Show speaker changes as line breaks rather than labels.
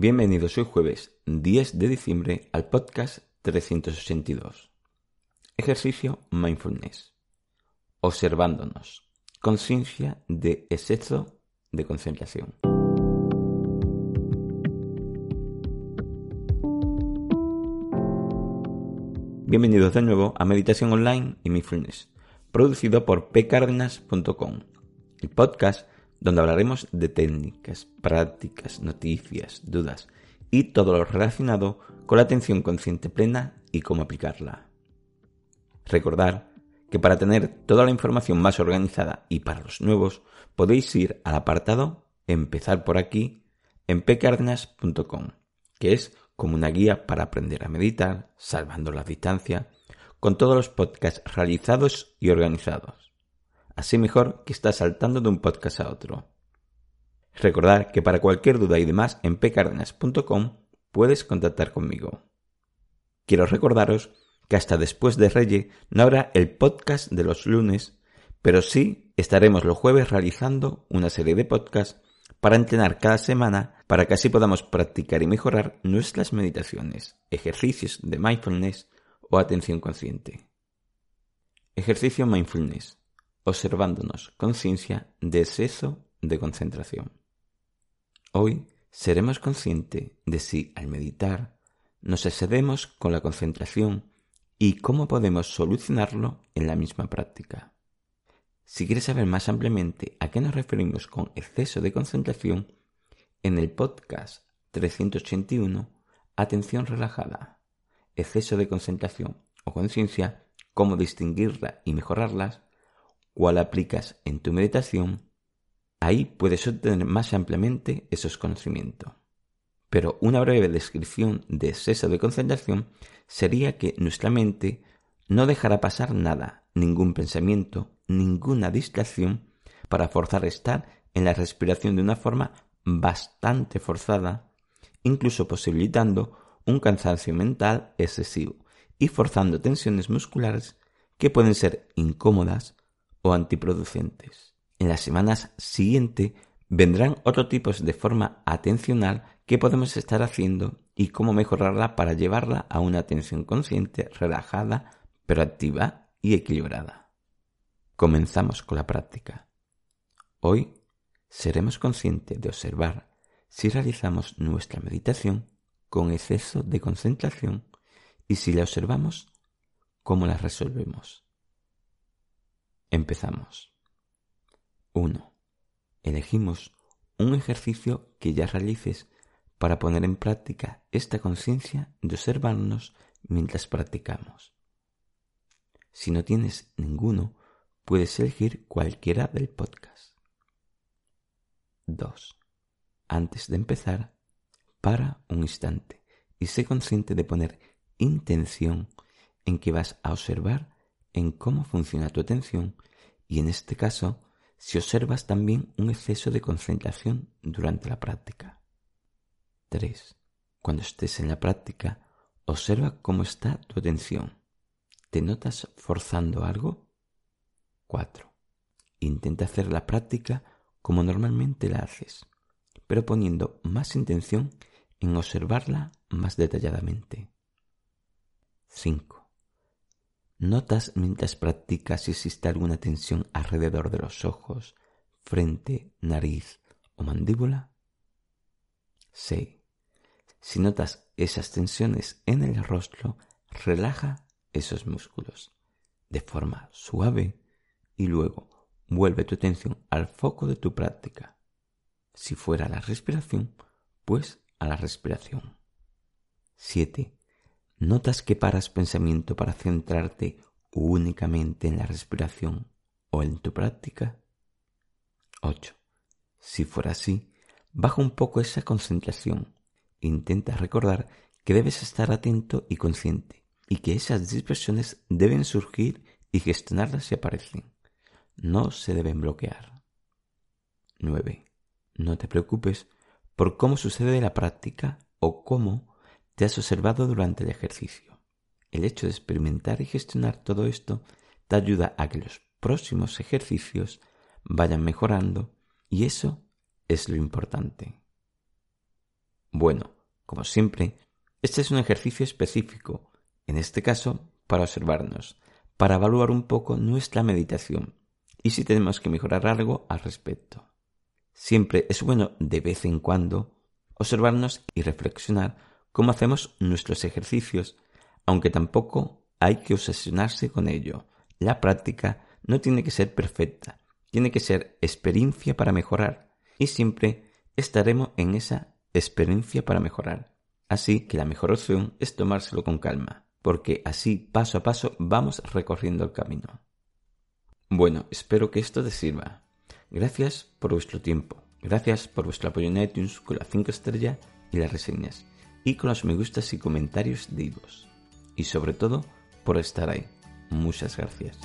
Bienvenidos hoy jueves 10 de diciembre al podcast 382. Ejercicio Mindfulness. Observándonos. Conciencia de exceso de concentración. Bienvenidos de nuevo a Meditación Online y Mindfulness, producido por pcardenas.com, el podcast donde hablaremos de técnicas, prácticas, noticias, dudas y todo lo relacionado con la atención consciente plena y cómo aplicarla. Recordar que para tener toda la información más organizada y para los nuevos podéis ir al apartado Empezar por aquí en pcardenas.com, que es como una guía para aprender a meditar, salvando la distancia, con todos los podcasts realizados y organizados así mejor que estás saltando de un podcast a otro. Recordad que para cualquier duda y demás en pcardenas.com puedes contactar conmigo. Quiero recordaros que hasta después de Reyes no habrá el podcast de los lunes, pero sí estaremos los jueves realizando una serie de podcasts para entrenar cada semana para que así podamos practicar y mejorar nuestras meditaciones, ejercicios de mindfulness o atención consciente. Ejercicio mindfulness observándonos conciencia de exceso de concentración. Hoy seremos conscientes de si al meditar nos excedemos con la concentración y cómo podemos solucionarlo en la misma práctica. Si quieres saber más ampliamente a qué nos referimos con exceso de concentración, en el podcast 381, Atención relajada, exceso de concentración o conciencia, cómo distinguirla y mejorarlas, cual aplicas en tu meditación, ahí puedes obtener más ampliamente esos conocimientos. Pero una breve descripción de exceso de concentración sería que nuestra mente no dejará pasar nada, ningún pensamiento, ninguna distracción para forzar estar en la respiración de una forma bastante forzada, incluso posibilitando un cansancio mental excesivo y forzando tensiones musculares que pueden ser incómodas o antiproducentes. En las semanas siguientes vendrán otros tipos de forma atencional que podemos estar haciendo y cómo mejorarla para llevarla a una atención consciente, relajada, pero activa y equilibrada. Comenzamos con la práctica. Hoy seremos conscientes de observar si realizamos nuestra meditación con exceso de concentración y si la observamos, cómo la resolvemos. Empezamos. 1. Elegimos un ejercicio que ya realices para poner en práctica esta conciencia de observarnos mientras practicamos. Si no tienes ninguno, puedes elegir cualquiera del podcast. 2. Antes de empezar, para un instante y sé consciente de poner intención en que vas a observar en cómo funciona tu atención y en este caso si observas también un exceso de concentración durante la práctica. 3. Cuando estés en la práctica, observa cómo está tu atención. ¿Te notas forzando algo? 4. Intenta hacer la práctica como normalmente la haces, pero poniendo más intención en observarla más detalladamente. 5. ¿Notas mientras practicas si existe alguna tensión alrededor de los ojos, frente, nariz o mandíbula? 6. Si notas esas tensiones en el rostro, relaja esos músculos de forma suave y luego vuelve tu atención al foco de tu práctica. Si fuera la respiración, pues a la respiración. 7. ¿Notas que paras pensamiento para centrarte únicamente en la respiración o en tu práctica? 8. Si fuera así, baja un poco esa concentración intenta recordar que debes estar atento y consciente y que esas dispersiones deben surgir y gestionarlas si aparecen. No se deben bloquear. 9. No te preocupes por cómo sucede la práctica o cómo te has observado durante el ejercicio. El hecho de experimentar y gestionar todo esto te ayuda a que los próximos ejercicios vayan mejorando y eso es lo importante. Bueno, como siempre, este es un ejercicio específico, en este caso para observarnos, para evaluar un poco nuestra meditación y si tenemos que mejorar algo al respecto. Siempre es bueno de vez en cuando observarnos y reflexionar cómo hacemos nuestros ejercicios, aunque tampoco hay que obsesionarse con ello. La práctica no tiene que ser perfecta, tiene que ser experiencia para mejorar y siempre estaremos en esa experiencia para mejorar. Así que la mejor opción es tomárselo con calma, porque así paso a paso vamos recorriendo el camino. Bueno, espero que esto te sirva. Gracias por vuestro tiempo. Gracias por vuestro apoyo en iTunes con las 5 estrellas y las reseñas. Y con los me gustas y comentarios de Y sobre todo, por estar ahí. Muchas gracias.